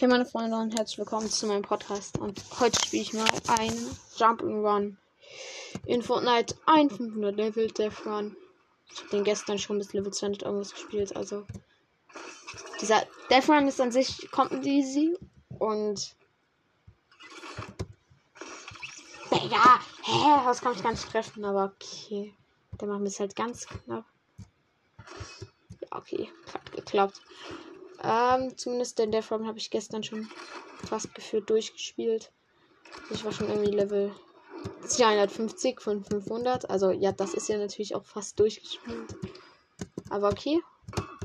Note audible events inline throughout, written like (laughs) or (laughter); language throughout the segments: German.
Hey meine Freunde und herzlich willkommen zu meinem Podcast. Und heute spiele ich mal einen Jump'n'Run in Fortnite. Ein 500 Level Death Run. Ich habe den gestern schon bis Level 200 irgendwas gespielt. Also dieser Death Run ist an sich kommt easy und ja, hä, das kann ich gar nicht treffen, aber okay. Der macht es halt ganz knapp. Ja, okay, hat geklappt. Ähm, zumindest den Death Run habe ich gestern schon fast geführt durchgespielt. Ich war schon irgendwie Level 250 von 500. Also ja, das ist ja natürlich auch fast durchgespielt. Aber okay.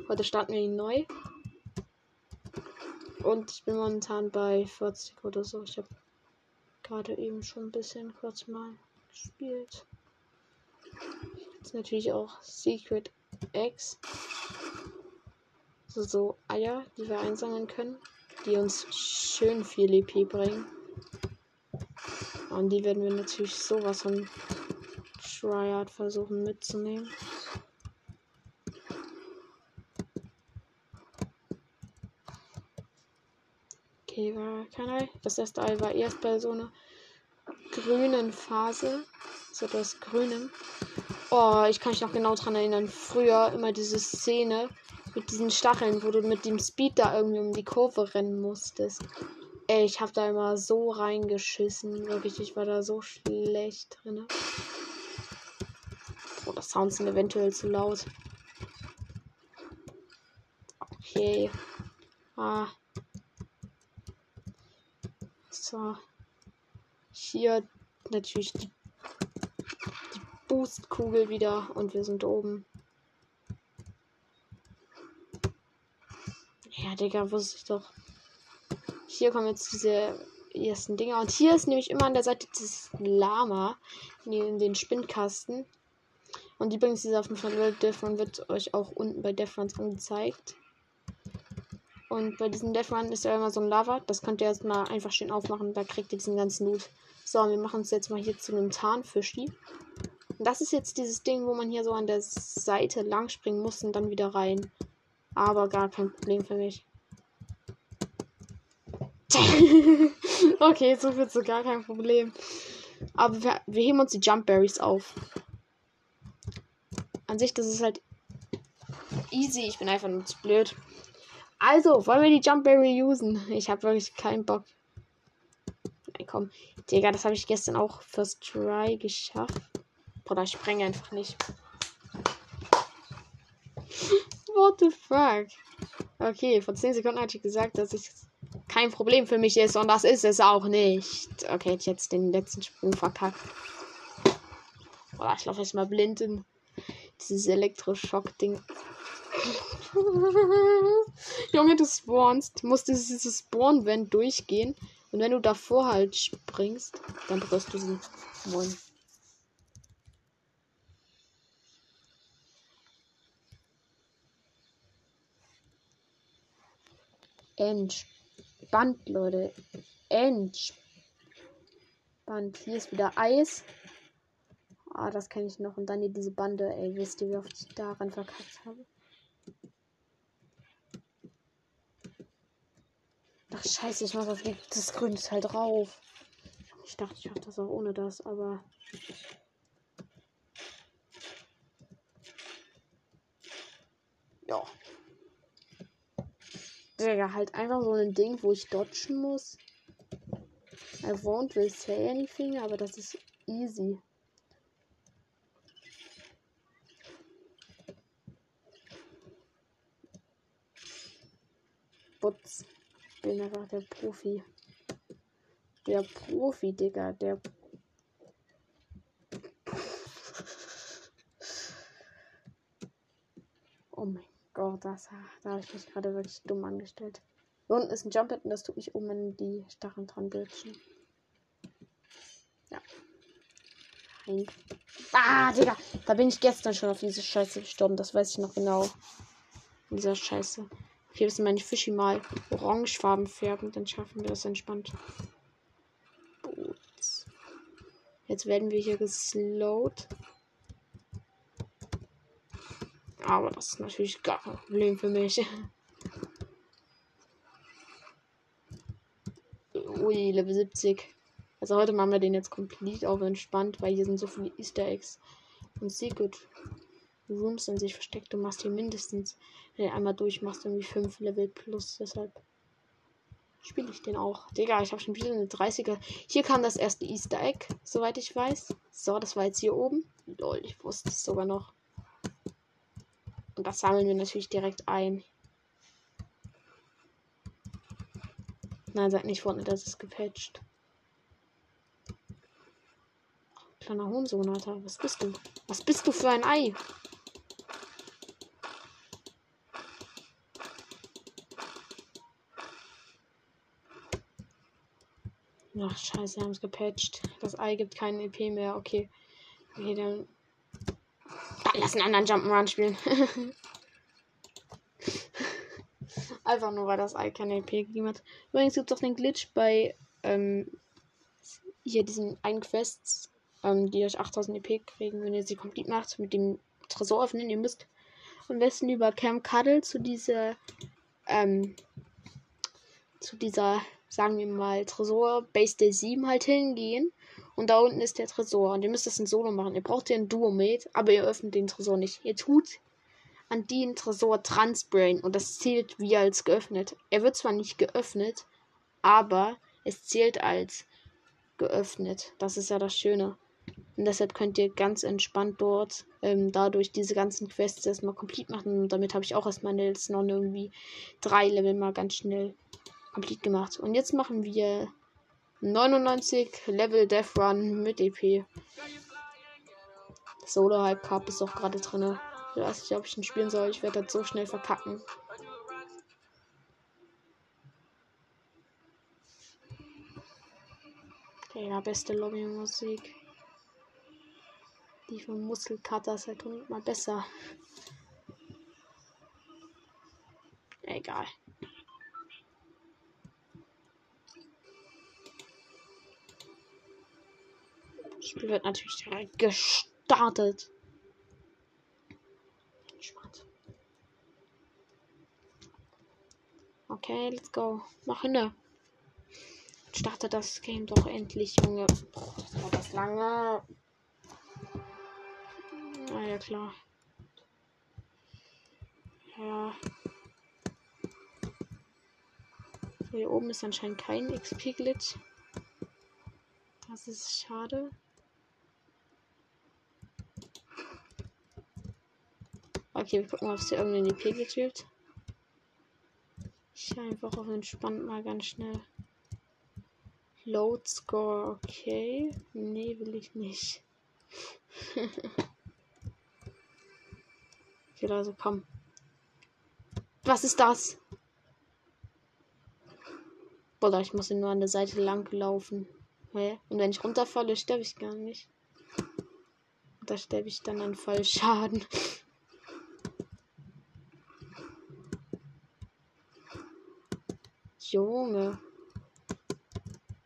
Heute starten wir ihn neu. Und ich bin momentan bei 40 oder so. Ich habe gerade eben schon ein bisschen kurz mal gespielt. Jetzt natürlich auch Secret X so Eier, die wir einsammeln können, die uns schön viel EP bringen. Und die werden wir natürlich sowas von Triad versuchen mitzunehmen. Okay, war kein Ei. Das erste Ei war erst bei so einer grünen Phase. So das Grünen. Oh, ich kann mich noch genau daran erinnern. Früher immer diese Szene, mit diesen Stacheln, wo du mit dem Speed da irgendwie um die Kurve rennen musstest. Ey, ich hab da immer so reingeschissen. Wirklich, ich war da so schlecht drin. Oh, das Sounds sind eventuell zu laut. Okay. Ah. So. Hier natürlich die, die Boostkugel wieder und wir sind oben. Digga, wusste ich doch. Hier kommen jetzt diese ersten Dinger. Und hier ist nämlich immer an der Seite dieses Lama in den Spinnkasten. Und übrigens, dieser auf dem Fall Defron wird euch auch unten bei Defrons angezeigt. Und bei diesem Defron ist ja immer so ein Lava. Das könnt ihr jetzt mal einfach schön aufmachen. Da kriegt ihr diesen ganzen Loot. So, wir machen es jetzt mal hier zu einem Tarnfischi. Und das ist jetzt dieses Ding, wo man hier so an der Seite lang springen muss und dann wieder rein. Aber gar kein Problem für mich. (laughs) okay, so wird so gar kein Problem. Aber wir, wir heben uns die Jump Berries auf. An sich, das ist halt easy. Ich bin einfach nur zu blöd. Also, wollen wir die Jump Berry usen? Ich habe wirklich keinen Bock. Nein, komm. Digga, das habe ich gestern auch first try geschafft. Boah, ich spreng einfach nicht. (laughs) What the fuck? Okay, vor 10 Sekunden hatte ich gesagt, dass ich kein Problem für mich ist und das ist es auch nicht. Okay, ich jetzt den letzten Sprung verkackt. Boah, ich laufe jetzt mal blind in dieses Elektroschock-Ding. (laughs) Junge, du spawnst. Du musst dieses Spawn-Vent durchgehen. Und wenn du davor halt springst, dann berührst du sie. Moin. Entspannt, Leute. Entspannt. Hier ist wieder Eis. Ah, das kenne ich noch. Und dann hier diese Bande. Ey, wisst ihr, wie oft ich daran verkackt habe? Ach, scheiße, ich mach das, das grüne Teil drauf. Ich dachte, ich schaffe das auch ohne das, aber. Ja. Digga, halt einfach so ein Ding, wo ich dodgen muss. I won't will say anything, aber das ist easy. Ich bin einfach der Profi. Der Profi, Digga. Der. Oh Gott, das, da habe ich mich gerade wirklich dumm angestellt. Hier unten ist ein Jump und das tut mich um in die Stacheln dran glitschen. Ja. Nein. Ah, Digga. Da bin ich gestern schon auf diese Scheiße gestorben. Das weiß ich noch genau. In dieser Scheiße. Hier müssen meine Fische mal orangefarben färben. Dann schaffen wir das entspannt. Boots. Jetzt werden wir hier geslowt. Aber das ist natürlich gar kein Problem für mich. (laughs) Ui, Level 70. Also heute machen wir den jetzt komplett auf entspannt, weil hier sind so viele Easter Eggs und Secret Rooms in sich versteckt. Du machst hier mindestens, wenn du einmal durchmachst, irgendwie 5 Level plus. Deshalb spiele ich den auch. Digga, ich habe schon wieder eine 30er. Hier kam das erste Easter Egg, soweit ich weiß. So, das war jetzt hier oben. Lol, ich wusste es sogar noch. Das sammeln wir natürlich direkt ein. Nein, seid nicht vorne, das ist gepatcht. Kleiner Hohensohn, Alter. Was bist du? Was bist du für ein Ei? Ach, scheiße, haben es gepatcht. Das Ei gibt keinen EP mehr. Okay. Okay, dann. Lass einen anderen Jump'n'Run spielen. (laughs) Einfach nur, weil das keine EP gegeben hat. Übrigens gibt es auch den Glitch bei ähm, hier diesen einen Quests, ähm, die euch 8000 EP kriegen, wenn ihr sie komplett macht, mit dem Tresor öffnen. Ihr müsst am besten über Camp Cuddle zu dieser ähm, zu dieser, sagen wir mal, Tresor Base Day 7 halt hingehen. Und da unten ist der Tresor. Und ihr müsst das in Solo machen. Ihr braucht ja ein Duo-Mate, aber ihr öffnet den Tresor nicht. Ihr tut an den Tresor transbrain und das zählt wie als geöffnet. Er wird zwar nicht geöffnet, aber es zählt als geöffnet. Das ist ja das Schöne. Und deshalb könnt ihr ganz entspannt dort ähm, dadurch diese ganzen Quests erstmal komplett machen. Und damit habe ich auch erstmal jetzt noch irgendwie drei Level mal ganz schnell komplett gemacht. Und jetzt machen wir 99 Level Death Run mit EP. Solo Hype Cup ist auch gerade drin. Ich weiß nicht, ob ich ihn spielen soll. Ich werde das so schnell verkacken. Ja, beste Lobbymusik. Die von Muskelkater ist halt hundertmal besser. Egal. Das Spiel wird natürlich direkt gestartet. Okay, let's go. Mach hin. Starte das Game doch endlich, Junge. Boah, das war das lange. Na ja, klar. Ja. Hier oben ist anscheinend kein XP-Glitch. Das ist schade. Okay, wir gucken, ob es hier irgendeinen EP-Glitch gibt. Ich einfach auf entspannt mal ganz schnell. Load Score, okay. Nee, will ich nicht. (laughs) okay, also komm. Was ist das? Boah, ich muss nur an der Seite lang laufen. Hä? Und wenn ich runterfalle, sterbe ich gar nicht. Da sterbe ich dann an Fallschaden. (laughs) Junge.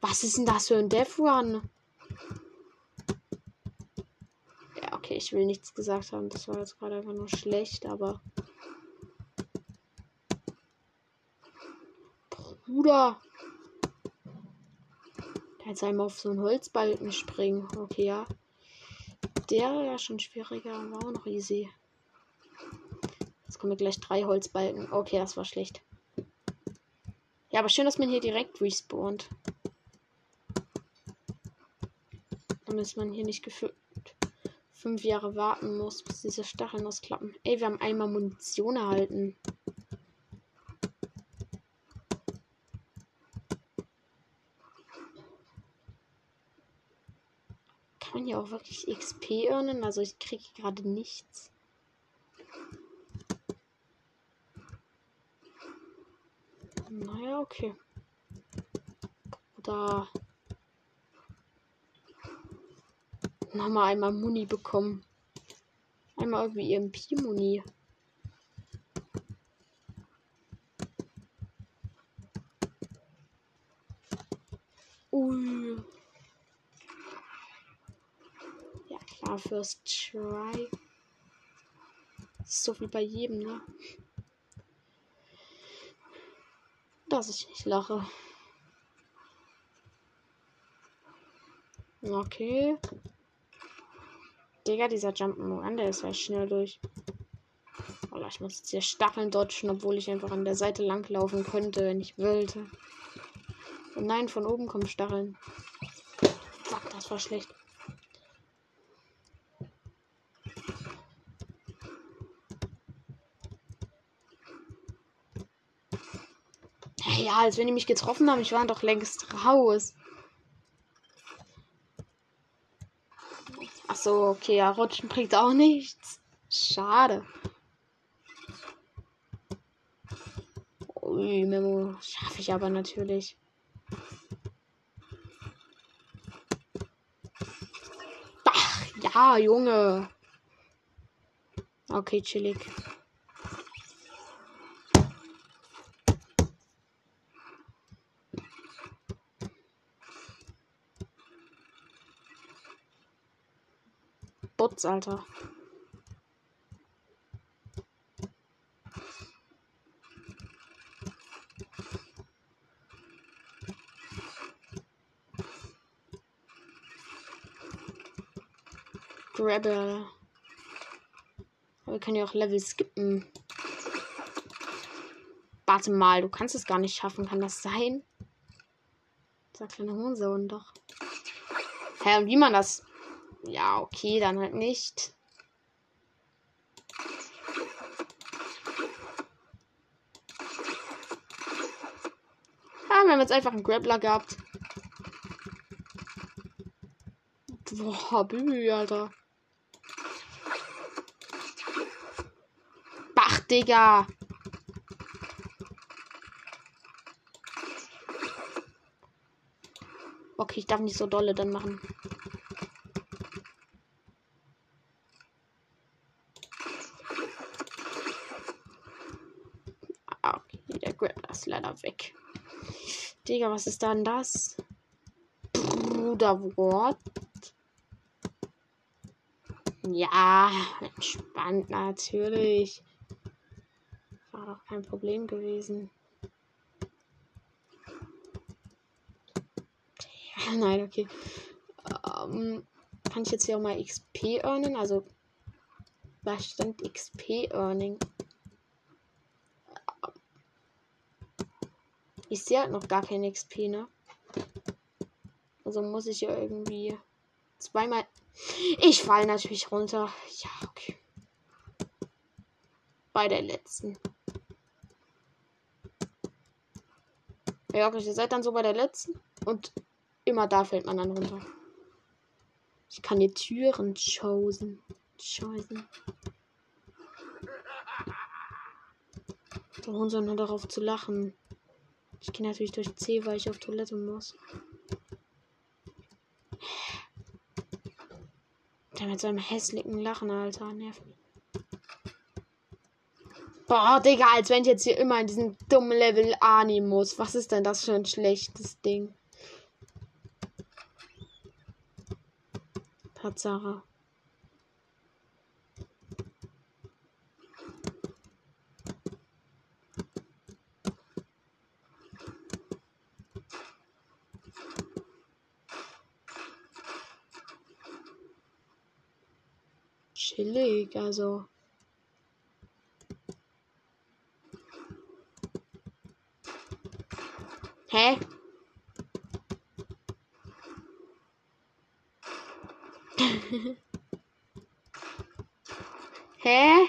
Was ist denn das für ein Death Run? Ja, okay, ich will nichts gesagt haben. Das war jetzt gerade einfach nur schlecht, aber. Bruder. Jetzt einmal auf so einen Holzbalken springen. Okay, ja. Der ja schon schwieriger, war auch noch easy. Jetzt kommen gleich drei Holzbalken. Okay, das war schlecht. Aber schön, dass man hier direkt respawnt. Damit man hier nicht gefühlt fünf Jahre warten muss, bis diese Stacheln ausklappen. Ey, wir haben einmal Munition erhalten. Kann man hier auch wirklich XP earnen? Also ich kriege gerade nichts. Okay. Da. Nochmal einmal Muni bekommen. Einmal irgendwie EMP-Muni. Ui. Ja, klar, First Try. So viel bei jedem, ne? dass ich nicht lache. Okay. Digga, dieser Jump'n'Run, der ist ja schnell durch. Oder ich muss jetzt hier Stacheln dodgen, obwohl ich einfach an der Seite langlaufen könnte, wenn ich wollte. Und nein, von oben kommen Stacheln. Zack, das war schlecht. Als wenn die mich getroffen haben. Ich war doch längst raus. Ach so, okay, ja, Rutschen bringt auch nichts. Schade. Ui, Memo. Schaffe ich aber natürlich. Ach, ja, Junge. Okay, chillig. Butz, Alter. Grabber. Aber wir können ja auch Level skippen. Warte mal, du kannst es gar nicht schaffen. Kann das sein? Sagt kleine Hohensohn doch. Hä, und wie man das ja, okay, dann halt nicht. Ja, wir haben jetzt einfach einen Grappler gehabt. Boah, Bübü, Alter. Bach, Digga. Okay, ich darf nicht so dolle dann machen. weg. Digga, was ist dann das? Bruderwort. Ja, entspannt natürlich. War doch kein Problem gewesen. Ja, nein, okay. Ähm, kann ich jetzt hier auch mal XP earnen? Also, da stand XP Earning. Ich sehe halt noch gar kein XP, ne? Also muss ich ja irgendwie zweimal. Ich fall natürlich runter. Ja, okay. Bei der letzten. Ja, okay, ihr seid dann so bei der letzten. Und immer da fällt man dann runter. Ich kann die Türen chosen. Chosen. Soll nur darauf zu lachen. Ich gehe natürlich durch C, weil ich auf Toilette muss. Der mit seinem hässlichen Lachen, Alter. Nervt mich. Boah, Digga, als wenn ich jetzt hier immer in diesem dummen Level A nehmen muss. Was ist denn das für ein schlechtes Ding? Tatsache. Chillig, also. Hä? (laughs) Hä?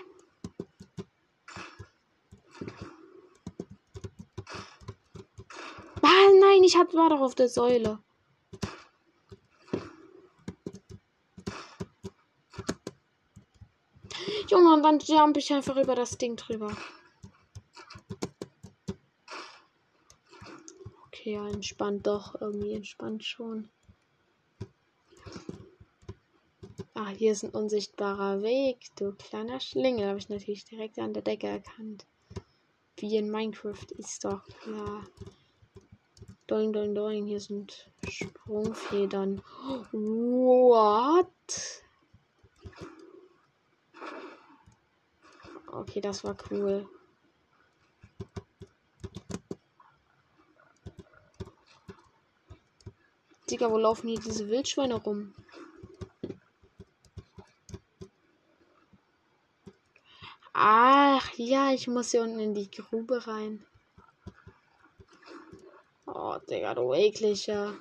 Ah, nein, ich hab, war doch auf der Säule. Junge, und dann jump ich einfach über das Ding drüber. Okay, ja, entspannt doch. Irgendwie entspannt schon. Ah, hier ist ein unsichtbarer Weg. Du kleiner Schlingel. Habe ich natürlich direkt an der Decke erkannt. Wie in Minecraft ist doch klar. Doing, doing, doing. Hier sind Sprungfedern. What? Okay, das war cool. Digga, wo laufen hier diese Wildschweine rum? Ach, ja, ich muss hier unten in die Grube rein. Oh, Digga, du ekliger.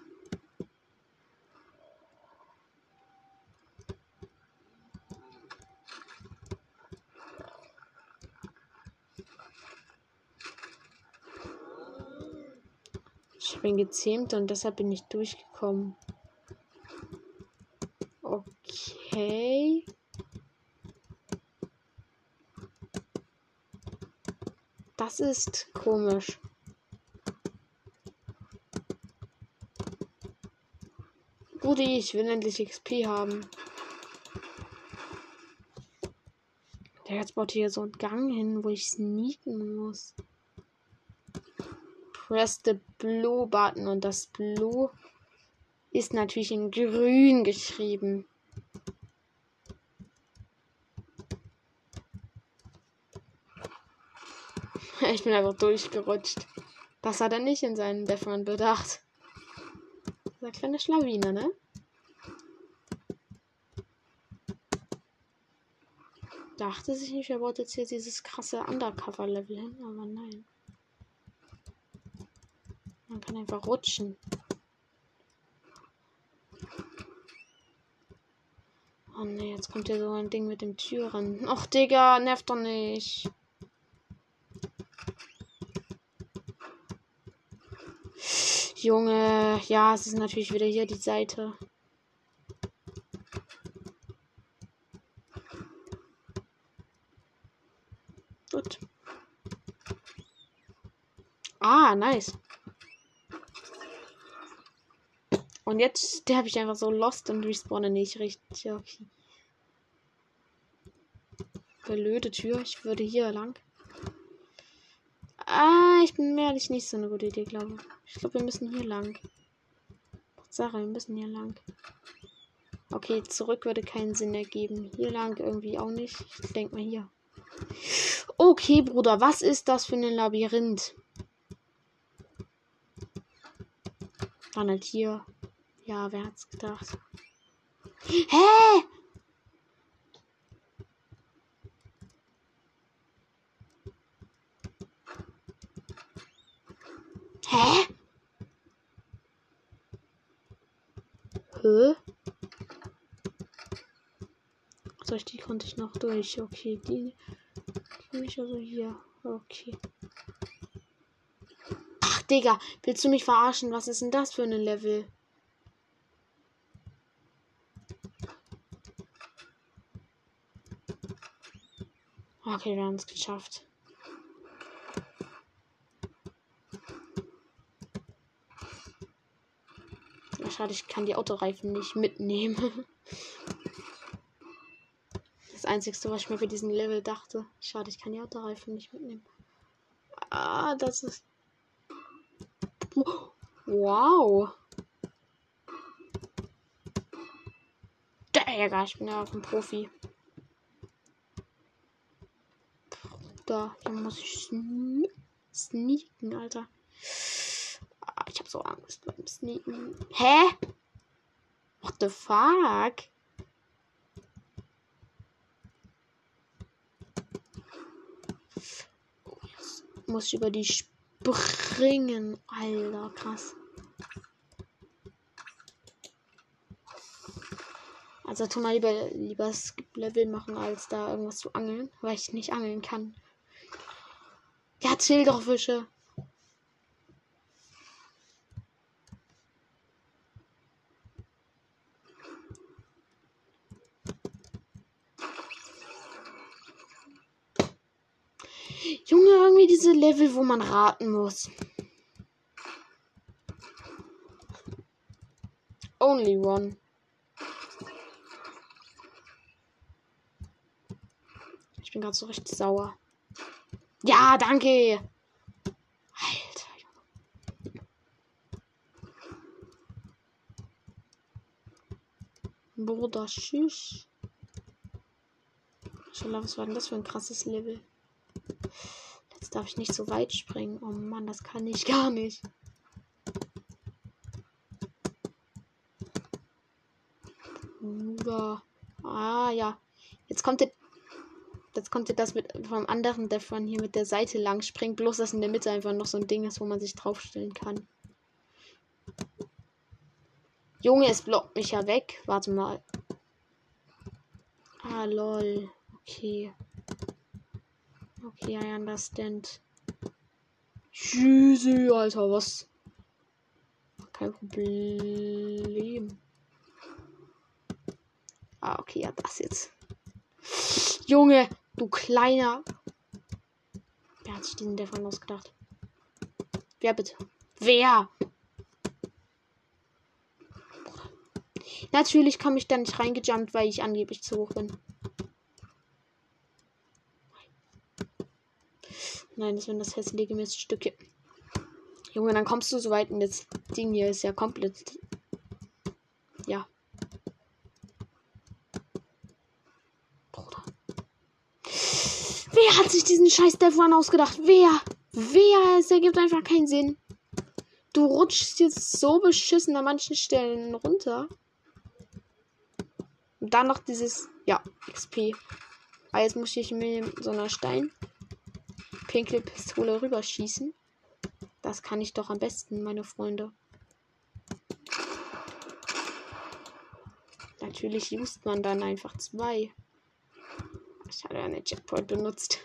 Ihn gezähmt und deshalb bin ich durchgekommen. Okay. Das ist komisch. Rudi, ich will endlich XP haben. Der jetzt baut hier so einen Gang hin, wo ich sneaken muss. Press the Blue Button und das Blue ist natürlich in grün geschrieben. (laughs) Ich bin einfach durchgerutscht. Das hat er nicht in seinen Däffern bedacht. Dieser kleine Schlawiner, ne? Dachte sich nicht, er wollte jetzt hier dieses krasse Undercover-Level hin, aber nein. Man kann einfach rutschen. Oh ne, jetzt kommt hier so ein Ding mit dem Türen. Och, Digga, nervt doch nicht. Junge, ja, es ist natürlich wieder hier die Seite. Gut. Ah, nice. Und jetzt sterbe ich einfach so lost und respawne nicht richtig. Okay. Blöde Tür. Ich würde hier lang. Ah, ich bin ehrlich nicht so eine gute Idee, glaube ich. Ich glaube, wir müssen hier lang. Sache, wir müssen hier lang. Okay, zurück würde keinen Sinn ergeben. Hier lang irgendwie auch nicht. Ich denke mal hier. Okay, Bruder, was ist das für ein Labyrinth? Dann halt hier. Ja, wer hat's gedacht? Hä? Hä? Hä? Soll die konnte ich noch durch. Okay, die, die nicht also hier. Okay. Ach, Digga, willst du mich verarschen? Was ist denn das für ein Level? Okay, wir haben es geschafft. Schade, ich kann die Autoreifen nicht mitnehmen. (laughs) Das Einzige, was ich mir für diesen Level dachte. Schade, ich kann die Autoreifen nicht mitnehmen. Ah, das ist. Wow. Digga, ich bin ja auch ein Profi. Da, hier muss ich sneaken, Alter so Angst beim Sneaken. Hä? What the fuck? muss ich über die springen. Alter, krass. Also tu mal lieber, lieber Skip-Level machen, als da irgendwas zu angeln, weil ich nicht angeln kann. Ja, zähl doch Fische. Junge, irgendwie diese Level, wo man raten muss. Only one. Ich bin gerade so richtig sauer. Ja, danke. Alter. Bruder, tschüss. Was war denn das für ein krasses Level? Jetzt darf ich nicht so weit springen. Oh Mann, das kann ich gar nicht. Bruder. Ah, ja. Jetzt kommt der. Jetzt kommt das mit vom anderen der von hier mit der Seite lang springt. Bloß, dass in der Mitte einfach noch so ein Ding ist, wo man sich draufstellen kann. Junge, es blockt mich ja weg. Warte mal. Ah, lol. Okay. Okay, I understand. Tschüss, Alter, was? Kein Problem. Ah, okay, ja, das jetzt. Junge, du kleiner. Wer hat sich diesen davon ausgedacht? Wer bitte? Wer? Natürlich kam ich da nicht reingejumpt, weil ich angeblich zu hoch bin. Nein, das sind das hässliche Miststücke. Junge, dann kommst du so weit und das Ding hier ist ja komplett. Ja. Bruder. Wer hat sich diesen scheiß Devon ausgedacht? Wer? Wer? Es ergibt einfach keinen Sinn. Du rutschst jetzt so beschissen an manchen Stellen runter. Und dann noch dieses, ja, XP. Ah, jetzt muss ich mit so einer Stein Pinkelpistole rüberschießen. Das kann ich doch am besten, meine Freunde. Natürlich used man dann einfach zwei. Ich hatte eine Checkpoint benutzt.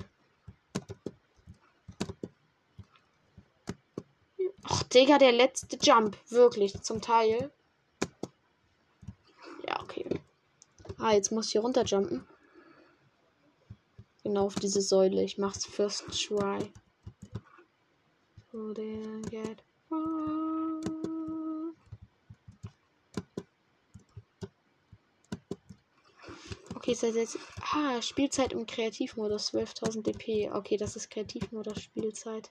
Ach, Digga, der letzte Jump. Wirklich, zum Teil. Ja, okay. Ah, jetzt muss ich hier runterjumpen. Genau auf diese Säule. Ich mach's first try. Okay, ist das jetzt. Ah, Spielzeit im Kreativmodus 12.000 dp. Okay, das ist Kreativmodus Spielzeit.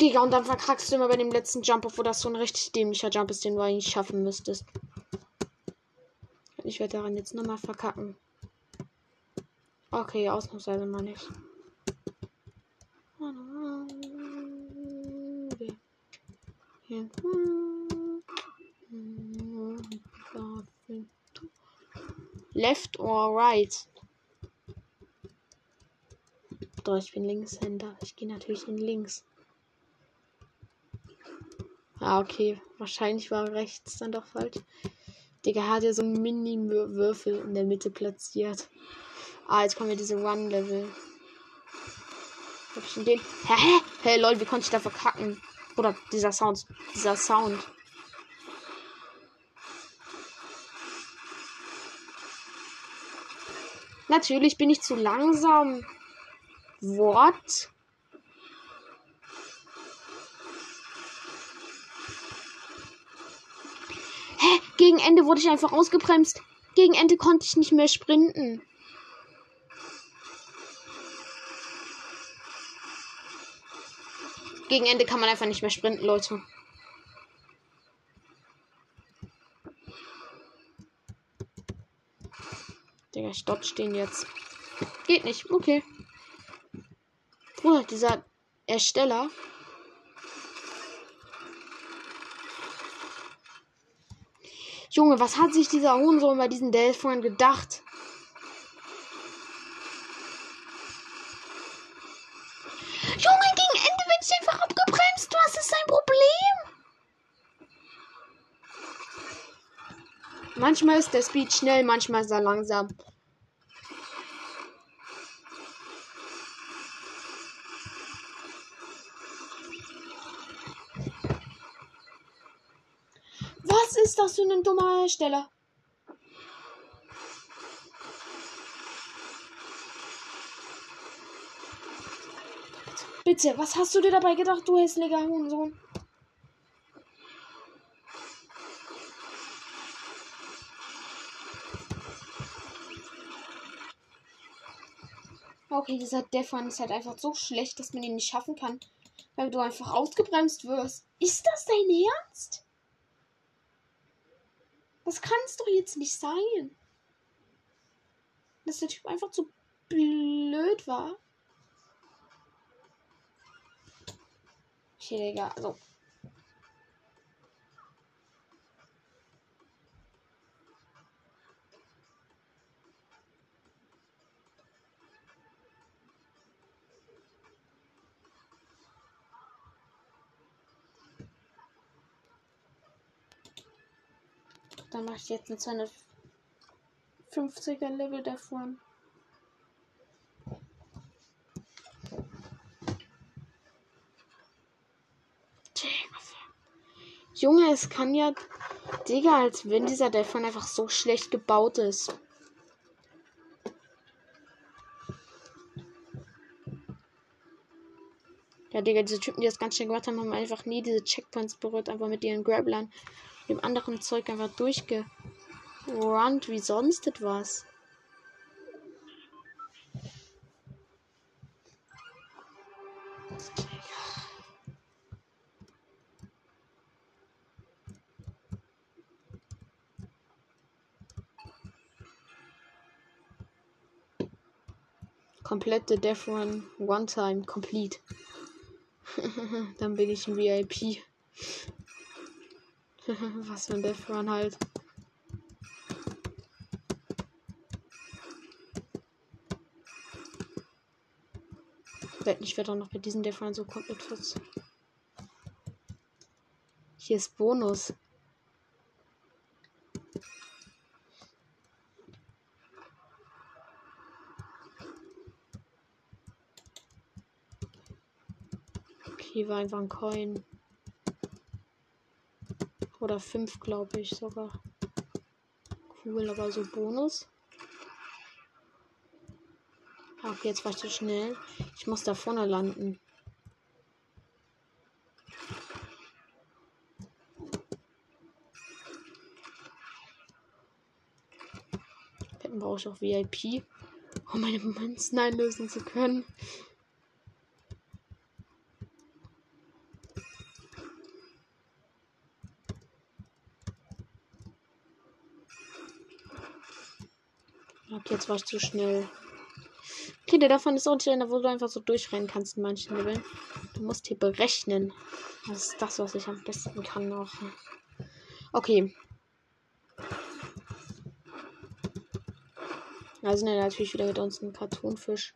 Digga, und dann verkrackst du immer bei dem letzten Jump, obwohl das so ein richtig dämlicher Jump ist, den du eigentlich schaffen müsstest. Ich werde daran jetzt nochmal verkacken. Okay, ausnahmsweise mal nicht. Left or right? Doch, ich bin Linkshänder. Ich gehe natürlich in links. Ah, okay. Wahrscheinlich war rechts dann doch falsch. Digga, hat ja so einen Mini-Würfel in der Mitte platziert. Ah, jetzt kommen wir diese Run-Level. Hab ich schon den? Hä? Hä? Hey, lol, wie konnte ich da verkacken? Oder dieser Sound. Dieser Sound. Natürlich bin ich zu langsam. What? Hä? Gegen Ende wurde ich einfach ausgebremst. Gegen Ende konnte ich nicht mehr sprinten. Gegen Ende kann man einfach nicht mehr sprinten, Leute. Digga, ich dodge den jetzt. Geht nicht. Okay. Bruder, dieser Ersteller Junge, was hat sich dieser Hohensohn bei diesen Delphine gedacht? Junge, gegen Ende wird ich einfach abgebremst. Was ist sein Problem? Manchmal ist der Speed schnell, manchmal ist er langsam. ist das für ein dummer Hersteller? Bitte, was hast du dir dabei gedacht, du hässlicher Hurensohn? Okay, dieser Defan ist halt einfach so schlecht, dass man ihn nicht schaffen kann, weil du einfach ausgebremst wirst. Ist das dein Ernst? Das kann es doch jetzt nicht sein. Dass der Typ einfach zu blöd war. Okay, Digga, also. Dann mache ich jetzt ein 250er Level davon. Junge, es kann ja. Digga, als wenn dieser Delfin einfach so schlecht gebaut ist. Ja, Digga, diese Typen, die das ganz schnell gemacht haben, haben einfach nie diese Checkpoints berührt, einfach mit ihren Grablern, dem anderen Zeug einfach durchgerannt wie sonst etwas. komplette Death Run One Time Complete. (laughs) Dann bin ich ein VIP. (laughs) Was für ein Death Run halt. Ich werde auch noch bei diesem Death Run so komplett kurz. Hier ist Bonus. Hier war einfach ein Coin. Oder fünf, glaube ich sogar. Cool, aber so Bonus. Ah, okay, jetzt war ich zu schnell. Ich muss da vorne landen. Brauche ich auch VIP, um meine Münzen einlösen zu können. Jetzt war zu schnell. Okay, der davon ist auch nicht einer, wo du einfach so durchrennen kannst in manchen Leveln. Du musst hier berechnen. Das ist das, was ich am besten kann auch. Okay. Sind ja natürlich wieder mit uns ein Cartoonfisch.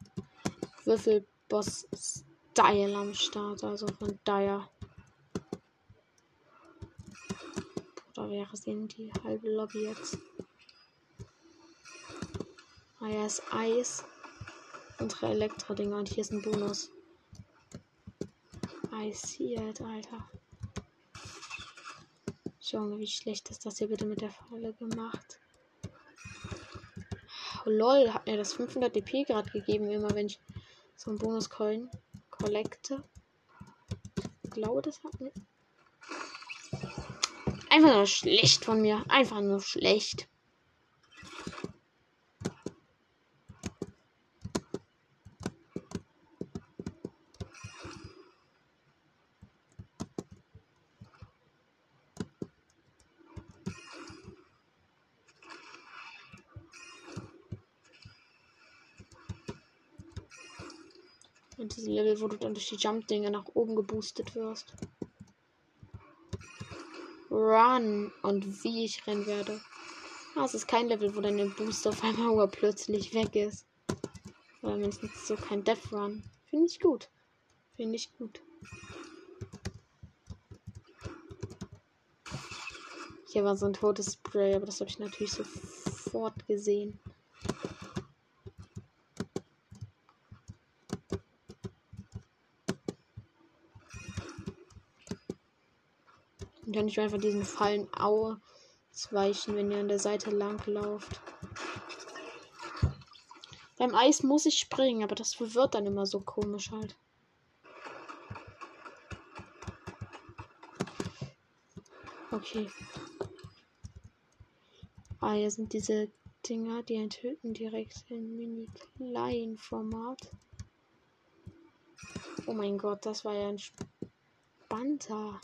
Würfelboss Style am Start, also von daher. Oder wäre in die halbe Lobby jetzt? Ah ja, ist Eis. Unsere Elektro-Dinger. Und hier ist ein Bonus. Eis hier, Alter. Junge, wie schlecht ist das hier bitte mit der Falle gemacht. Oh, lol, hat mir das 500 DP gerade gegeben, immer wenn ich so einen Bonus-Coin collecte. Ich glaube, das hat mir. Einfach nur schlecht von mir. Einfach nur schlecht. Level, wo du dann durch die Jump-Dinge nach oben geboostet wirst. Run. Und wie ich rennen werde. Ah, es ist kein Level, wo deine Boost auf einmal plötzlich weg ist. Oder mindestens so kein Death Run. Finde ich gut. Finde ich gut. Hier war so ein totes Spray, aber das habe ich natürlich sofort gesehen. Kann ich einfach diesen Fallen ausweichen, wenn ihr an der Seite lang lauft. Beim Eis muss ich springen, aber das verwirrt dann immer so komisch halt. Okay. Ah, hier sind diese Dinger, die enthüllten direkt in mini-klein-Format. Oh mein Gott, das war ja ein entspannter.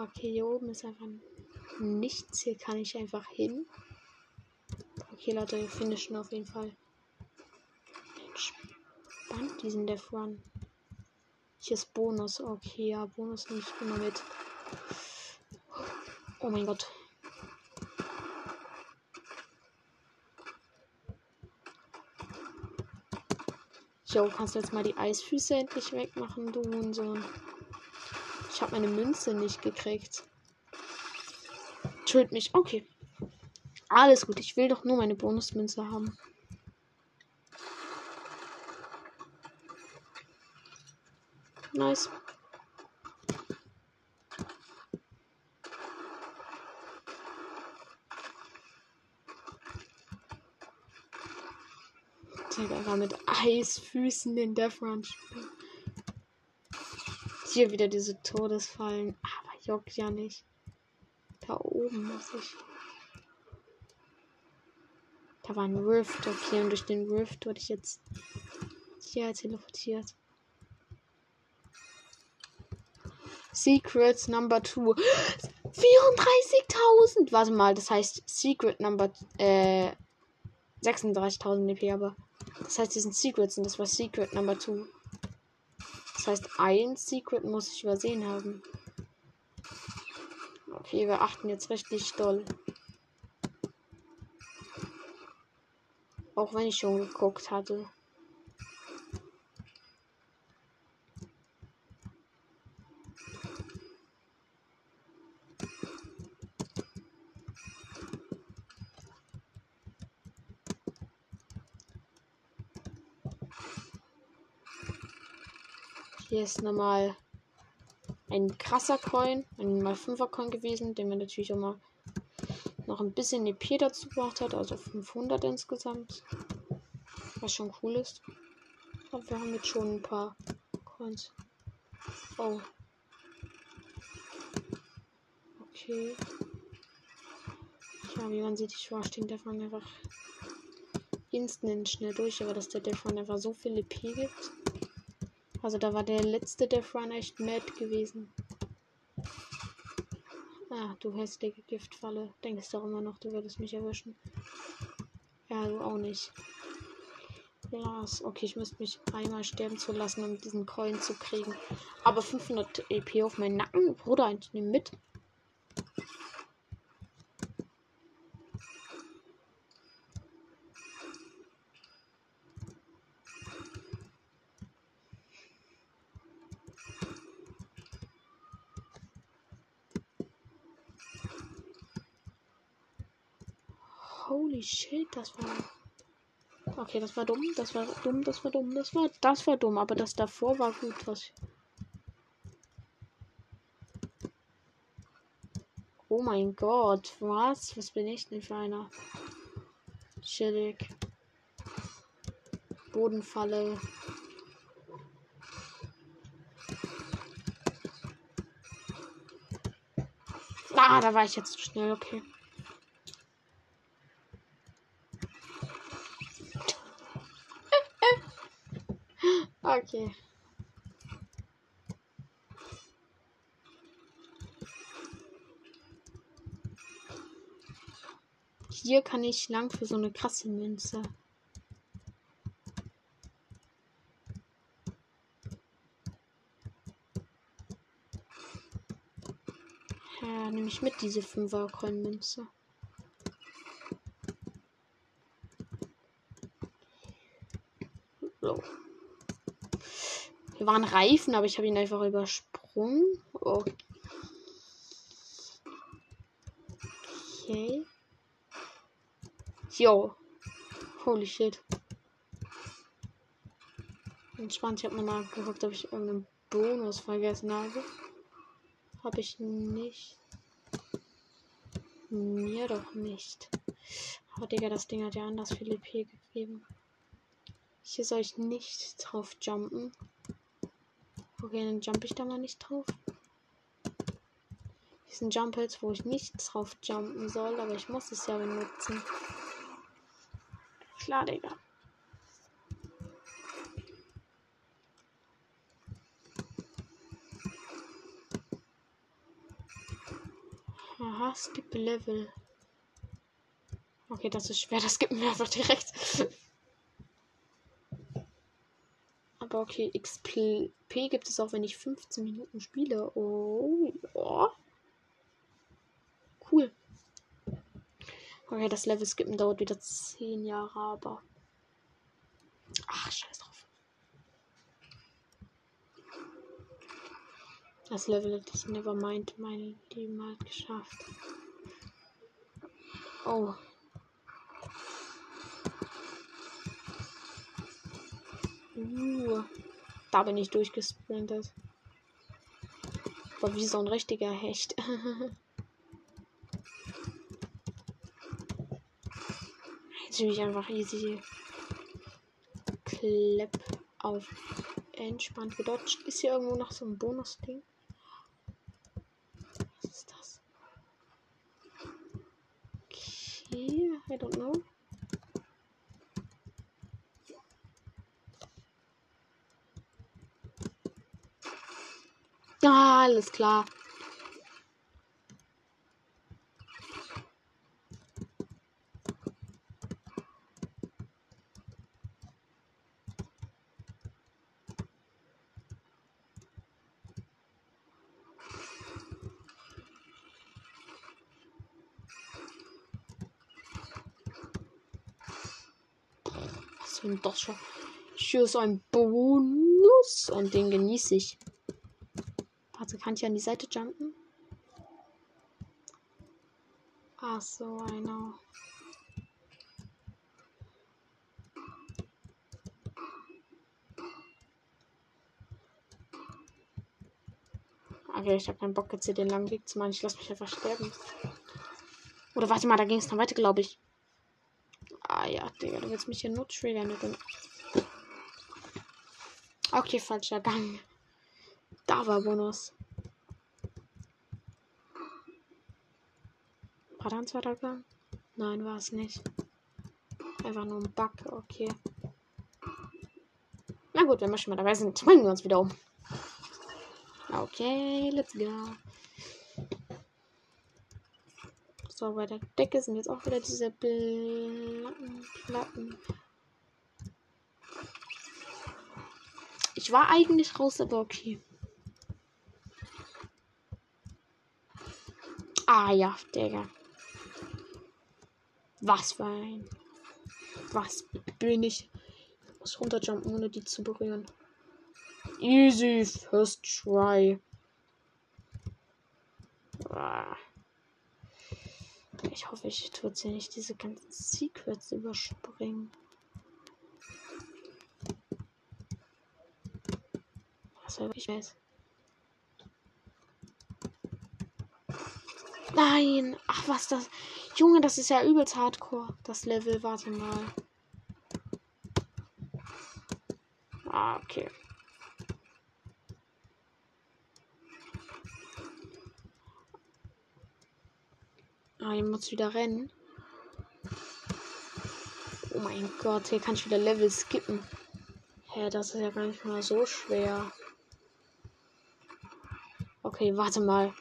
Okay, hier oben ist einfach nichts. Hier kann ich einfach hin. Okay, Leute, wir finishen auf jeden Fall. Entspannt diesen Death Run. Hier ist Bonus. Okay, ja, Bonus ich immer mit. Oh mein Gott. Jo, kannst du jetzt mal die Eisfüße endlich wegmachen, du Hurensohn. Ich habe meine Münze nicht gekriegt. Töt mich. Okay. Alles gut. Ich will doch nur meine Bonusmünze haben. Nice. Digga, einfach mit Eisfüßen den Death Run spielen. Hier wieder diese Todesfallen. Aber juckt ja nicht. Da oben muss ich. Da war ein Rift. Okay, und durch den Rift wurde ich jetzt hier teleportiert. Secret Number 2. 34.000! (gasps) Warte mal, das heißt Secret Number äh, 36.000 EP, aber das heißt, die sind Secrets und das war Secret Number 2. Heißt, ein Secret muss ich übersehen haben. Okay, wir achten jetzt richtig doll. Auch wenn ich schon geguckt hatte. Hier ist nochmal ein krasser Coin, ein mal 5er Coin gewesen, den man natürlich auch mal noch ein bisschen EP dazu gebracht hat, also 500 insgesamt. Was schon cool ist. Aber wir haben jetzt schon ein paar Coins. Oh. Okay. Ja, wie man sieht, ich war stehen davon einfach instant schnell durch, aber dass der davon einfach so viel EP gibt. Also da war der letzte Death Run echt mad gewesen. Ah, du hässliche Giftfalle. Denkst doch immer noch, du würdest mich erwischen. Ja, du auch nicht. Glas. Okay, ich müsste mich einmal sterben zu lassen, um diesen Coin zu kriegen. Aber 500 EP auf meinen Nacken. Bruder, ich nehme mit. Holy shit, das war. Okay, das war dumm, das war dumm, das war dumm, das war, das war dumm, aber das davor war gut, was. Oh mein Gott, was? Was bin ich denn für einer? Chillig. Bodenfalle. Ah, da war ich jetzt zu schnell, okay. Okay. Hier kann ich lang für so eine krasse Münze. Ja, nehme ich mit diese 5er waren Reifen, aber ich habe ihn einfach übersprungen. Okay. Okay. Yo. Holy shit. Entspannt, ich habe nochmal geguckt, ob ich irgendeinen Bonus vergessen habe. Habe ich nicht. Mir doch nicht. Aber Digga, das Ding hat ja anders viel EP gegeben. Hier soll ich nicht drauf jumpen. Okay, dann jump ich da mal nicht drauf. Hier sind Jump Hills, wo ich nicht drauf jumpen soll, aber ich muss es ja benutzen. Klar, Digga. Aha, skip Level. Okay, das ist schwer, das gibt mir einfach direkt. Aber okay, XP gibt es auch, wenn ich 15 Minuten spiele. Oh, ja. Cool. Okay, das Level skippen dauert wieder 10 Jahre, aber. Ach, scheiß drauf. Das Level hätte ich Nevermind meine Idee mal geschafft. Oh. Uh, da bin ich durchgesprintet. War wie so ein richtiger Hecht. (laughs) Jetzt bin ich einfach easy. Klepp auf entspannt gedodged. Ist hier irgendwo noch so ein Bonus-Ding? Was ist das? Okay, I don't know. Ah, alles klar. Für ein Dodger. Hier ist ein Bonus und den genieße ich. Kann ich an die Seite jumpen? Ach so, I know. Okay, ich habe keinen Bock jetzt hier den langen Weg zu machen. Ich lasse mich einfach sterben. Oder warte mal, da ging es noch weiter, glaube ich. Ah ja, Digga, du willst mich hier nur triggern. Okay, falscher Gang. Da war Bonus. Gang? Nein, war es nicht. Einfach nur ein Bug, okay. Na gut, wenn wir schon mal dabei sind, bringen wir uns wieder um. Okay, let's go. So, bei der Decke sind jetzt auch wieder diese Platten. Platten. Ich war eigentlich raus, aber okay. Ah ja, Digga. Was für ein. Was bin ich? ich muss runterjumpen, ohne die zu berühren. Easy first try. Ah. Ich hoffe, ich tue jetzt nicht diese ganzen Secrets überspringen. Was wäre wirklich weiß. Nein! Ach, was das? Junge, das ist ja übelst hardcore. Das Level, warte mal. Ah, okay. Ah, ich muss wieder rennen. Oh mein Gott, hier kann ich wieder Level skippen. Hä, das ist ja gar nicht mal so schwer. Okay, warte mal.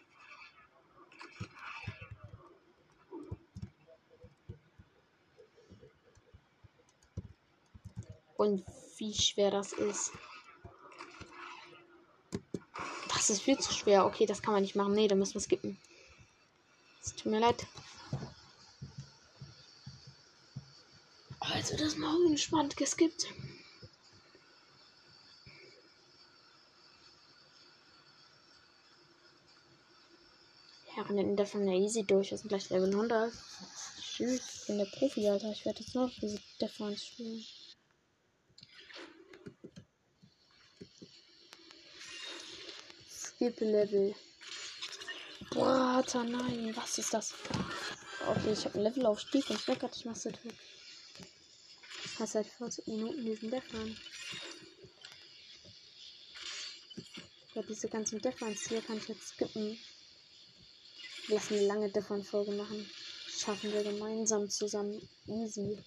Und wie schwer das ist. Das ist viel zu schwer. Okay, das kann man nicht machen. Nee, da müssen wir skippen. Es tut mir leid. Also das mal unentspannt geskippt. Ja, rennen davon ja easy durch. Wir sind gleich Level 100. Tschüss, ich bin der Profi, Alter. Ich werde jetzt noch diese Defense spielen. Skip Level. Boah, nein, was ist das? Okay, ich habe ein Levelaufstieg und Schreck ich mach's halt weg. Hast seit 40 Minuten diesen Defan. Ja, diese ganzen Defans hier kann ich jetzt skippen. Lass eine lange Defan-Folge machen. Schaffen wir gemeinsam zusammen. Easy.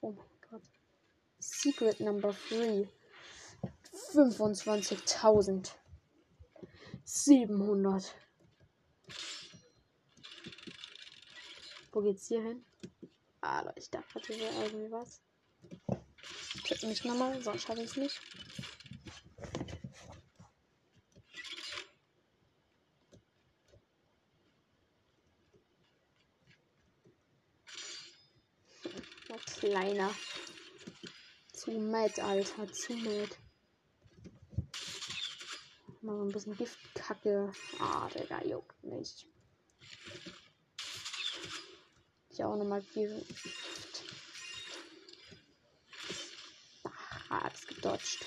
Oh mein Gott. Secret Number 3. 25.000. 700. Wo geht's hier hin? Ah, Leute, ich dachte, hier wäre irgendwie was. Ich mich nochmal, sonst schaffe ich es nicht. Kleiner. Zu mad, Alter. Zu mad. Mal so ein bisschen Giftkacke. Ah, Digga, juckt nicht. ich auch nochmal Gift. Ah, das gedodged.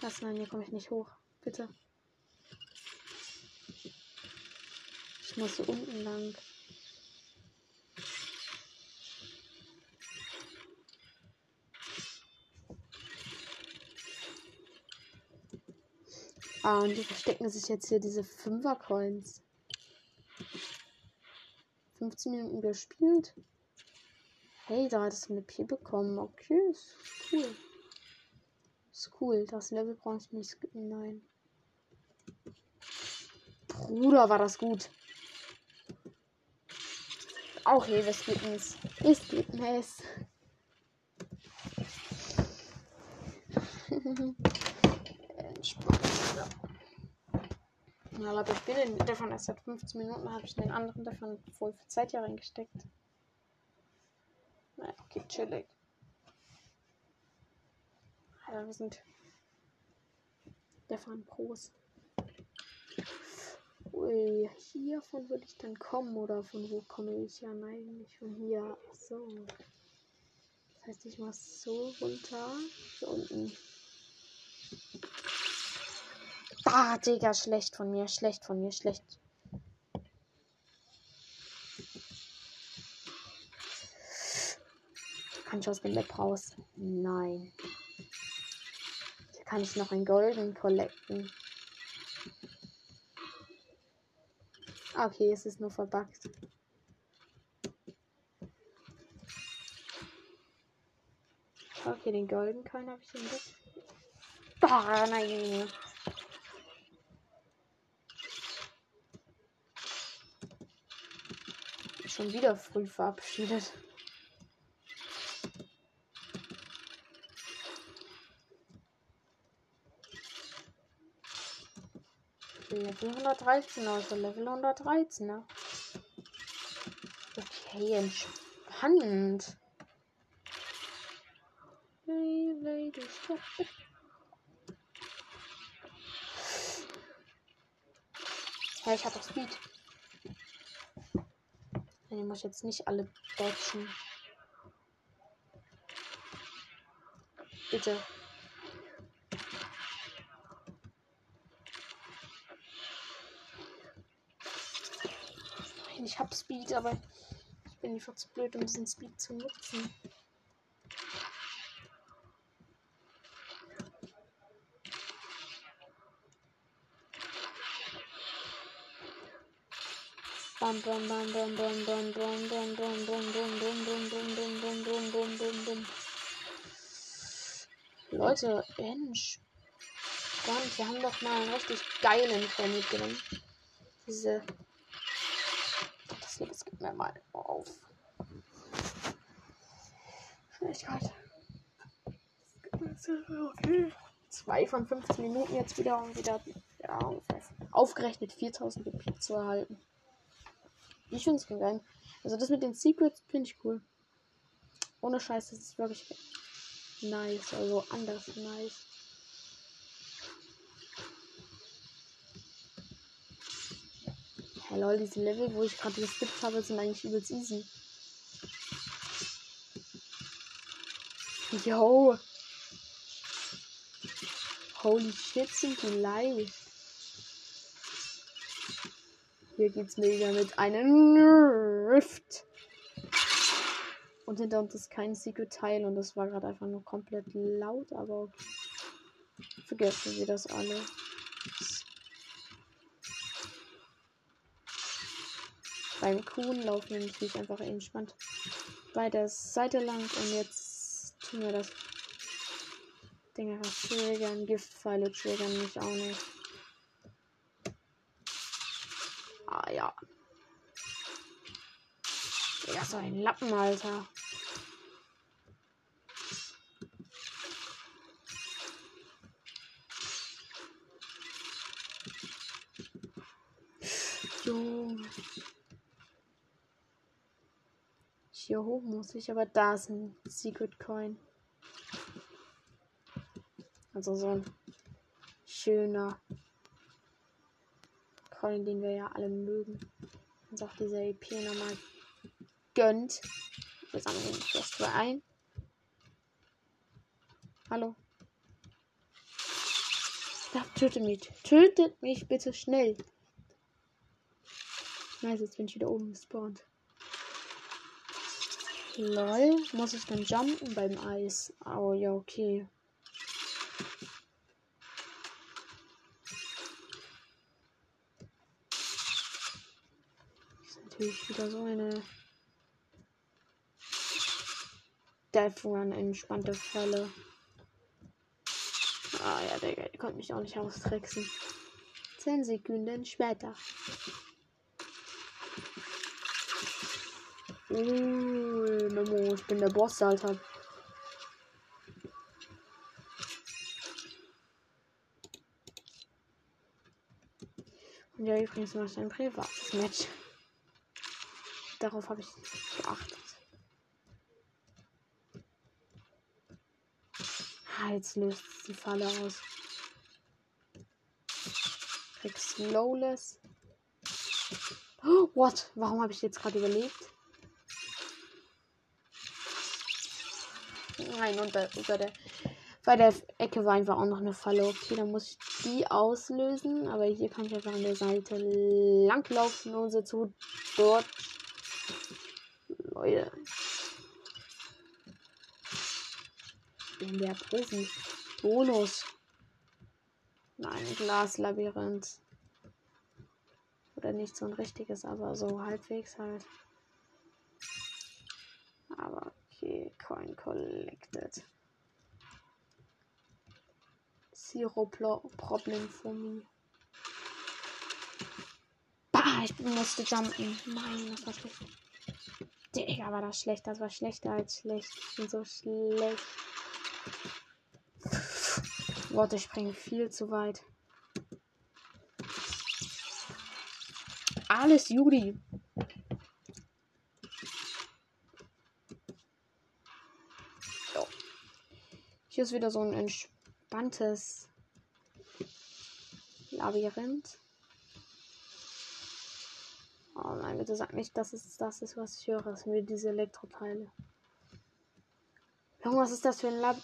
Was, nein, hier komme ich nicht hoch. Bitte. Ich muss so unten lang. Ah, und die verstecken sich jetzt hier diese Fünfer-Coins. 15 Minuten gespielt. Hey, da hattest du eine P bekommen. Okay, ist cool. Ist cool. Das Level brauchst du nicht. Nein. Bruder, war das gut. Okay, wir skippen es. Wir skippen es. Entspannt. Ja, Leute, ich bin in davon erst seit 15 Minuten, habe ich den anderen davon voll viel Zeit hier reingesteckt. Naja, okay, chillig. Ja, wir sind davon Pros. Ui, hiervon würde ich dann kommen oder von wo komme ich ja eigentlich? Von hier. So. Das heißt, ich mache so runter. Hier unten. Ah, Digga, schlecht von mir, schlecht von mir, schlecht. Kann ich aus dem Map raus? Nein. Hier kann ich noch ein Golden collecten. Okay, es ist nur verbuggt. Okay, den Golden Coin habe ich entdeckt. Ah, nein. Schon wieder früh verabschiedet. Level 113, also Level 113, ne? Okay, entspannt. Hey, Lady. Ja, ich habe Speed. Ich muss jetzt nicht alle dodgen. Bitte. Ich hab Speed, aber ich bin einfach zu blöd, um diesen Speed zu nutzen. Bam, bam, bam, bam, bam, bam, bam, bam, bam, bam, bam, bam, bam, bam, bam, bam, bam, bam, bam, bam. Leute, entspannt. Wir haben doch mal einen richtig geilen Fan mitgenommen. Diese. Das hier, das gibt mir mal auf. Schnelligkeit. Okay. Zwei von 15 Minuten jetzt wieder und wieder ja, aufgerechnet 4000 Gebiet zu erhalten. Ich finde es geil. Also das mit den Secrets finde ich cool. Ohne Scheiß, das ist wirklich nice. Also anders nice. Lol, diese Level, wo ich gerade geskippt habe, sind eigentlich übelst easy. Yo. Holy shit, sind die leicht. Hier geht's wieder mit einem Rift. Und hinter uns ist kein Secret Teil und das war gerade einfach nur komplett laut, aber okay. vergessen wir das alle. Beim Kuhn laufen wir natürlich einfach entspannt bei der Seite lang und jetzt tun wir das Ding einfach triggern. Giftpfeile triggern mich auch nicht. Ah ja. Ja, so ein Lappen, Alter. Hier hoch muss ich, aber da ist ein Secret Coin. Also so ein schöner Coin, den wir ja alle mögen. Uns auch diese EP nochmal gönnt. Wir sammeln den Quest ein. Hallo. Ja, tötet mich. Tötet mich bitte schnell. Nice, jetzt bin ich wieder oben gespawnt. Lol, muss ich dann jumpen beim Eis? Oh ja, okay. Natürlich wieder so eine Death Run entspannte Fälle. Ah ja, der, der konnte mich auch nicht austricksen. Zehn Sekunden später. Uh, Memo, ich bin der Boss, Alter. Und ja, übrigens noch ein privates Match. Darauf habe ich geachtet. Ah, jetzt löst die Falle aus. Krieg Slowless. Oh, what? Warum habe ich jetzt gerade überlebt? Nein, unter, unter der. Bei der Ecke war einfach auch noch eine Falle. Okay, dann muss ich die auslösen. Aber hier kann ich einfach an der Seite langlaufen und so zu dort. Ich bin der Profi. Bonus. Nein, Glaslabyrinth. Oder nicht so ein richtiges, aber so halbwegs halt. Aber okay, Coin collected. Zero Problem for me. Bah, ich musste jumpen. War schlecht. Digga, war das schlecht. Das war schlechter als schlecht. Ich bin so schlecht. Warte, ich springe viel zu weit. Alles Juli. So. Hier ist wieder so ein entspanntes Labyrinth. Oh nein, bitte sag nicht, dass es das ist, was ich höre. Es sind diese Elektroteile. Junge, was ist das für ein Lab...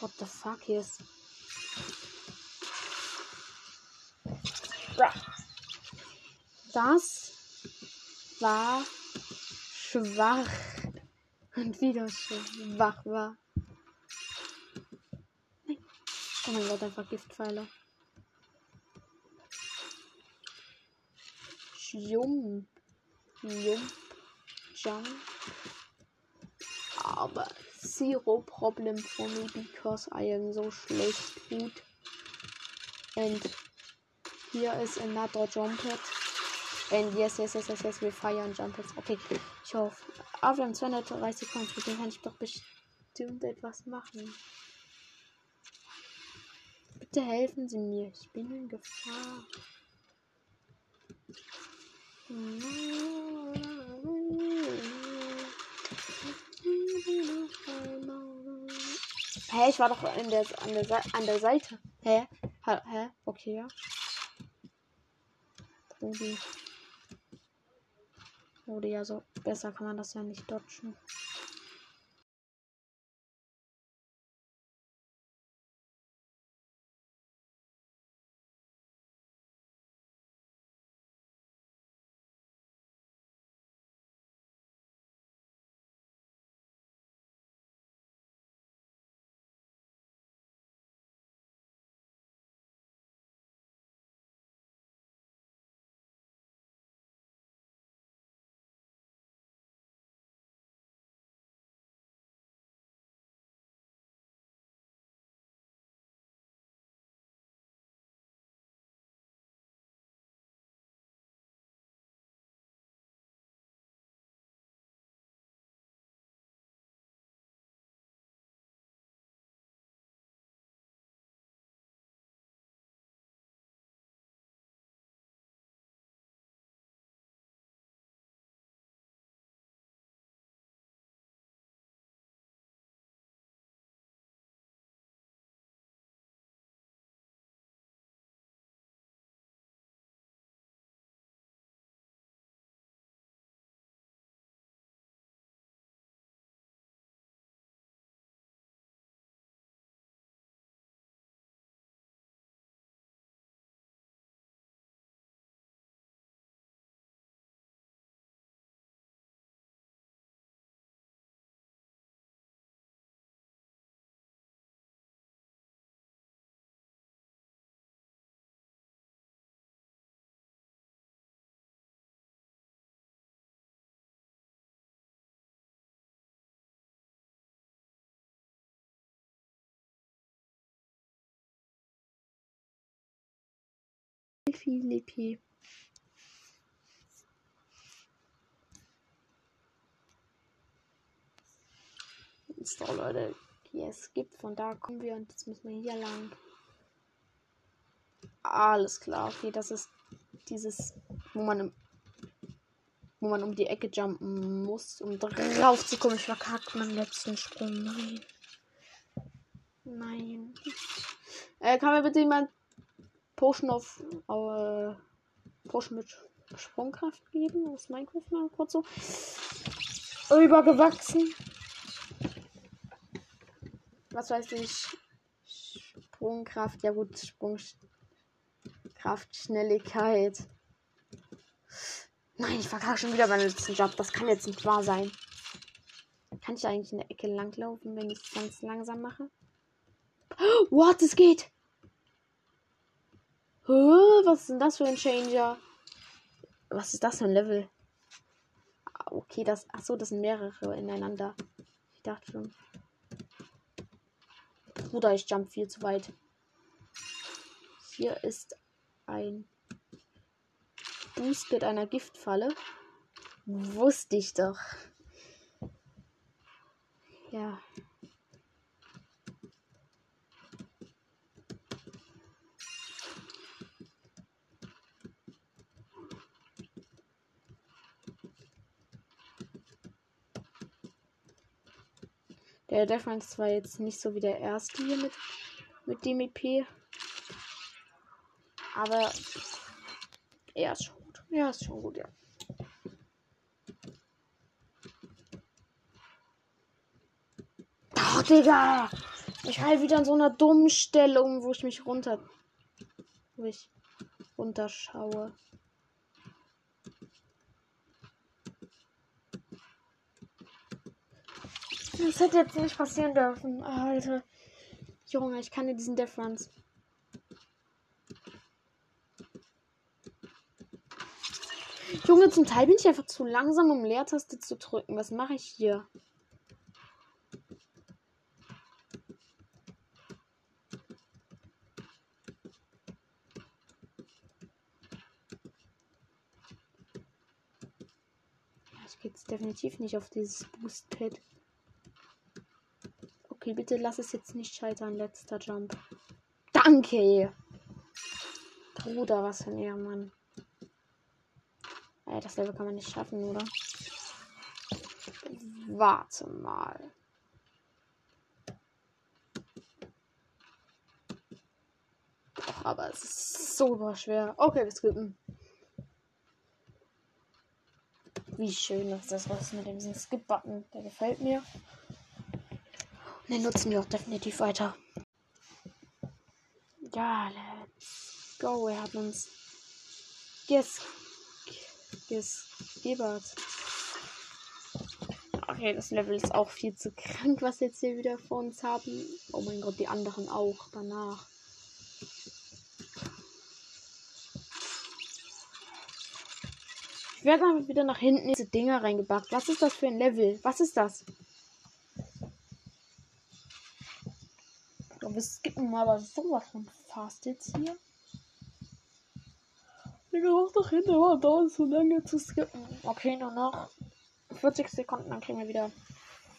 What the fuck hier ist... Das war schwach. Und wieder schwach war. Oh mein Gott, einfach Giftpfeile. Jump. Jump. Jump. Aber zero problem for me because I am so schlecht gut. And here is another jump pad. And yes, yes, yes, yes, yes, wir feiern jump pads. Okay, ich hoffe. Aber wir haben 230 Coins, mit denen kann ich doch bestimmt etwas machen. Bitte helfen Sie mir, ich bin in Gefahr. Hä, ich war doch in der, an, der, an der Seite. Hä? Hä? Okay, ja. Oder ja, so besser kann man das ja nicht dodgen. EP. So, Leute. Hier es gibt. Von da kommen wir und jetzt müssen wir hier lang. Alles klar. Okay, das ist dieses, wo man im wo man um die Ecke jumpen muss, um drauf zu kommen. Ich verkackt meinen letzten Sprung. Nein. Nein. Äh, kann mir bitte jemand Potion auf äh, Potion mit Sprungkraft geben? Ist Minecraft mal kurz so. Übergewachsen. Was weiß ich? Sprungkraft, ja gut, Sprungkraft, Schnelligkeit. Nein, ich verkacke schon wieder meinen letzten Job. Das kann jetzt nicht wahr sein. Kann ich eigentlich in der Ecke langlaufen, wenn ich es ganz langsam mache? What? Es geht! Was ist denn das für ein Changer? Was ist das für ein Level? Ah, okay, das. Achso, das sind mehrere ineinander. Ich dachte schon. Bruder, ich jump viel zu weit. Hier ist ein Boost mit einer Giftfalle. Wusste ich doch. Ja. Der Difference war jetzt nicht so wie der erste hier mit, mit dem EP. Aber er ist schon gut. Er ist schon gut, ja. Oh, Digga! Ich halt wieder in so einer dummen Stellung, wo ich mich runter. wo ich runterschaue. Das hätte jetzt nicht passieren dürfen. Alter. Junge, ich kann dir diesen Death Runs. Junge, zum Teil bin ich einfach zu langsam, um Leertaste zu drücken. Was mache ich hier? Ich gehe jetzt definitiv nicht auf dieses Boost-Pad. Okay, bitte lass es jetzt nicht scheitern. Letzter Jump. Danke! Bruder, was für ein Ehrenmann. Äh, das Level kann man nicht schaffen, oder? Warte mal. Doch, aber es ist super schwer. Okay, wir skippen. Wie schön ist das was mit dem Skip-Button. Der gefällt mir. Den nutzen wir auch definitiv weiter. Ja, let's go. Wir haben uns yes, gesgebert. Okay, das Level ist auch viel zu krank, was jetzt hier wieder vor uns haben. Oh mein Gott, die anderen auch danach. Ich werde dann wieder nach hinten diese Dinger reingebackt. Was ist das für ein Level? Was ist das? Wir skippen mal aber sowas von fast jetzt hier. Digga, mach doch hin, aber dauert so lange zu skippen. Okay, nur noch 40 Sekunden, dann kriegen wir wieder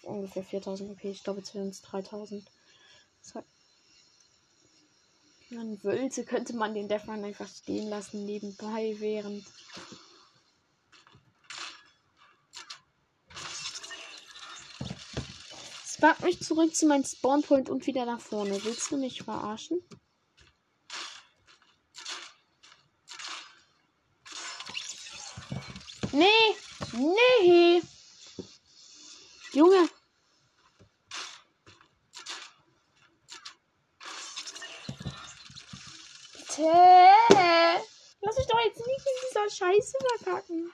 ungefähr 4000 EP. Ich glaube, jetzt werden es 3000. Das man wollte, könnte man den Deathman einfach stehen lassen nebenbei, während Spart mich zurück zu meinem Spawnpoint und wieder nach vorne. Willst du mich verarschen? Nee, nee. Junge. Bitte. Lass mich doch jetzt nicht in dieser Scheiße verkacken.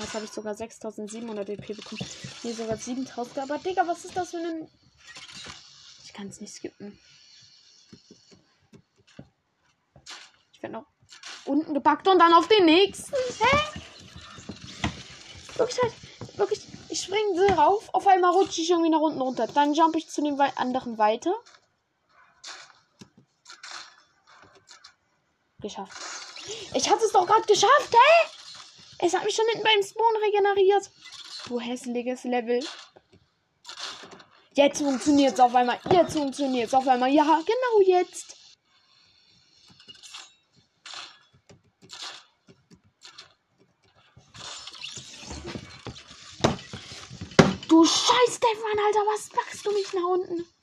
Jetzt habe ich sogar 6700 EP bekommen. Nee, sogar 7000. Aber Digga, was ist das für ein. Ich kann es nicht skippen. Ich werde noch unten gepackt und dann auf den nächsten. Hä? Wirklich halt. Wirklich. Ich springe so rauf. Auf einmal rutsche ich irgendwie nach unten runter. Dann jump ich zu dem anderen weiter. geschafft. Ich hatte es doch gerade geschafft, hä? Es hat mich schon hinten beim Spawn regeneriert. Du hässliches Level. Jetzt funktioniert es auf einmal. Jetzt funktioniert es auf einmal. Ja, genau jetzt. Du scheiß Stefan, Alter, was machst du mich nach unten?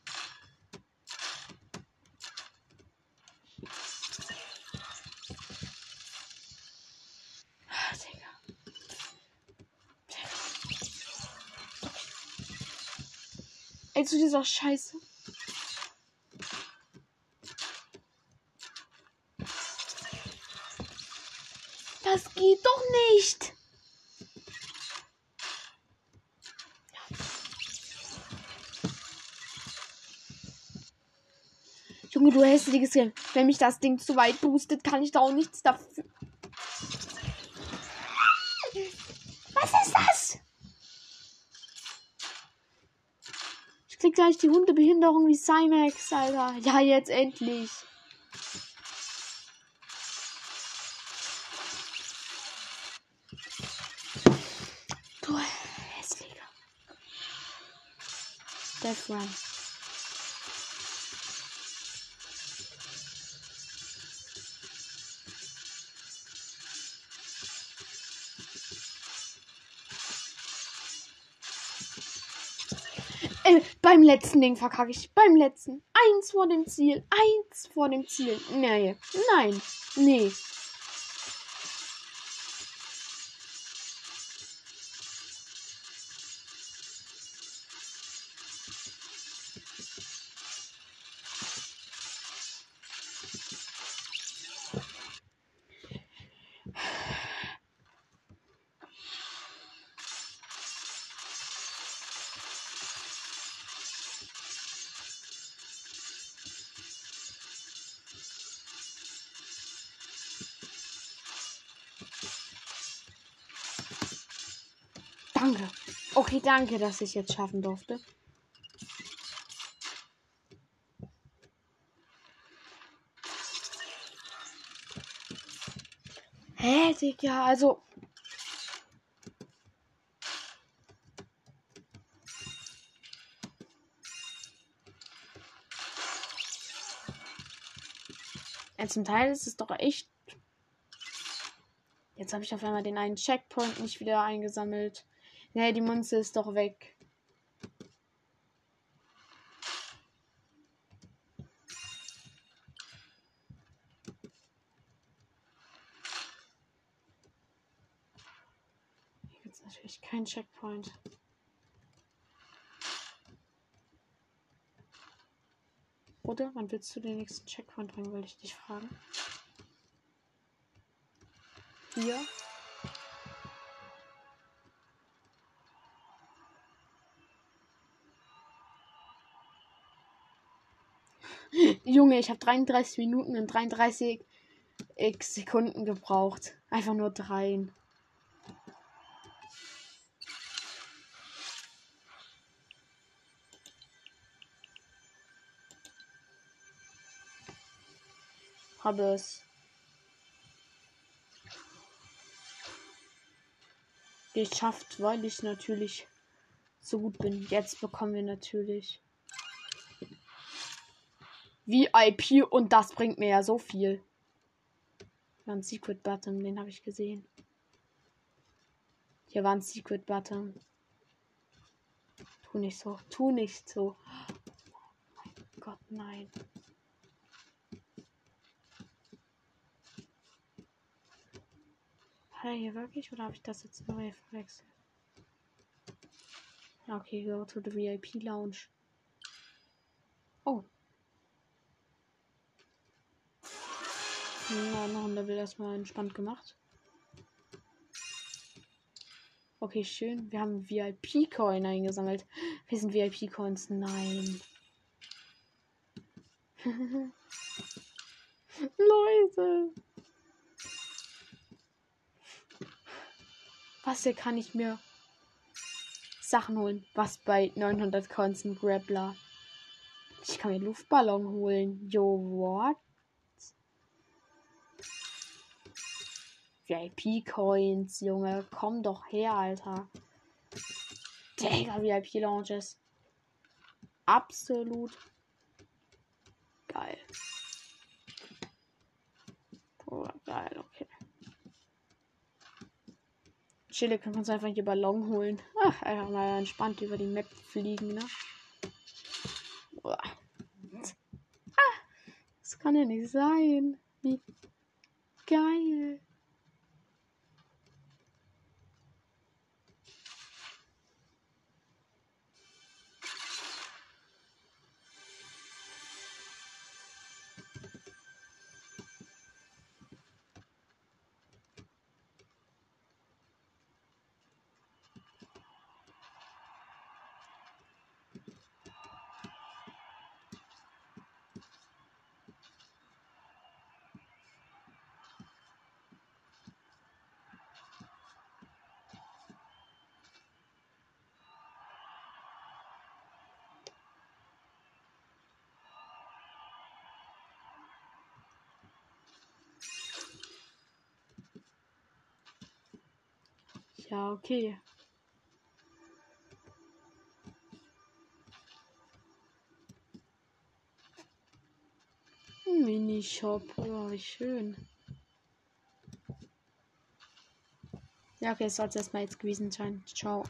Ey, zu dieser Scheiße. Das geht doch nicht. Junge, du hässliches Game. Wenn mich das Ding zu weit boostet, kann ich da auch nichts dafür. krieg gleich die Hundebehinderung wie Cymax, Alter. Ja, jetzt endlich. Du hässlicher. Death Run. Beim letzten Ding verkacke ich. Beim letzten. Eins vor dem Ziel. Eins vor dem Ziel. Nee. Nein. Nee. Danke, dass ich jetzt schaffen durfte. Hä, Digga, also. Ja, zum Teil ist es doch echt. Jetzt habe ich auf einmal den einen Checkpoint nicht wieder eingesammelt. Nee, die Münze ist doch weg. Hier gibt es natürlich keinen Checkpoint. Oder? Wann willst du den nächsten Checkpoint bringen, wollte ich dich fragen. Hier. Junge, ich habe 33 Minuten und 33 Sekunden gebraucht. Einfach nur dreien. Habe es. Geschafft, weil ich natürlich so gut bin. Jetzt bekommen wir natürlich VIP und das bringt mir ja so viel. War ein Secret Button, den habe ich gesehen. Hier war ein Secret Button. Tu nicht so, tu nicht so. Oh mein Gott, nein. Hat er hier wirklich oder habe ich das jetzt neu verwechselt? Okay, go to the VIP Lounge. Oh, Ja, noch ein Level erstmal entspannt gemacht. Okay, schön. Wir haben VIP-Coin eingesammelt. Wir sind VIP-Coins. Nein. (laughs) Leute. Was hier kann ich mir Sachen holen? Was bei 900 Coins ein Grappler? Ich kann mir Luftballon holen. Jo, what? VIP-Coins, Junge. Komm doch her, Alter. Digga, VIP-Launches. Absolut geil. Oh, geil, okay. Chile kann man uns einfach hier Ballon holen. Ach, einfach mal entspannt über die Map fliegen, ne? Boah. Ah, das kann ja nicht sein. Wie geil. Ja, okay. Minishop. Oh, wie schön. Ja, okay, es soll es erstmal jetzt gewesen sein. Ciao.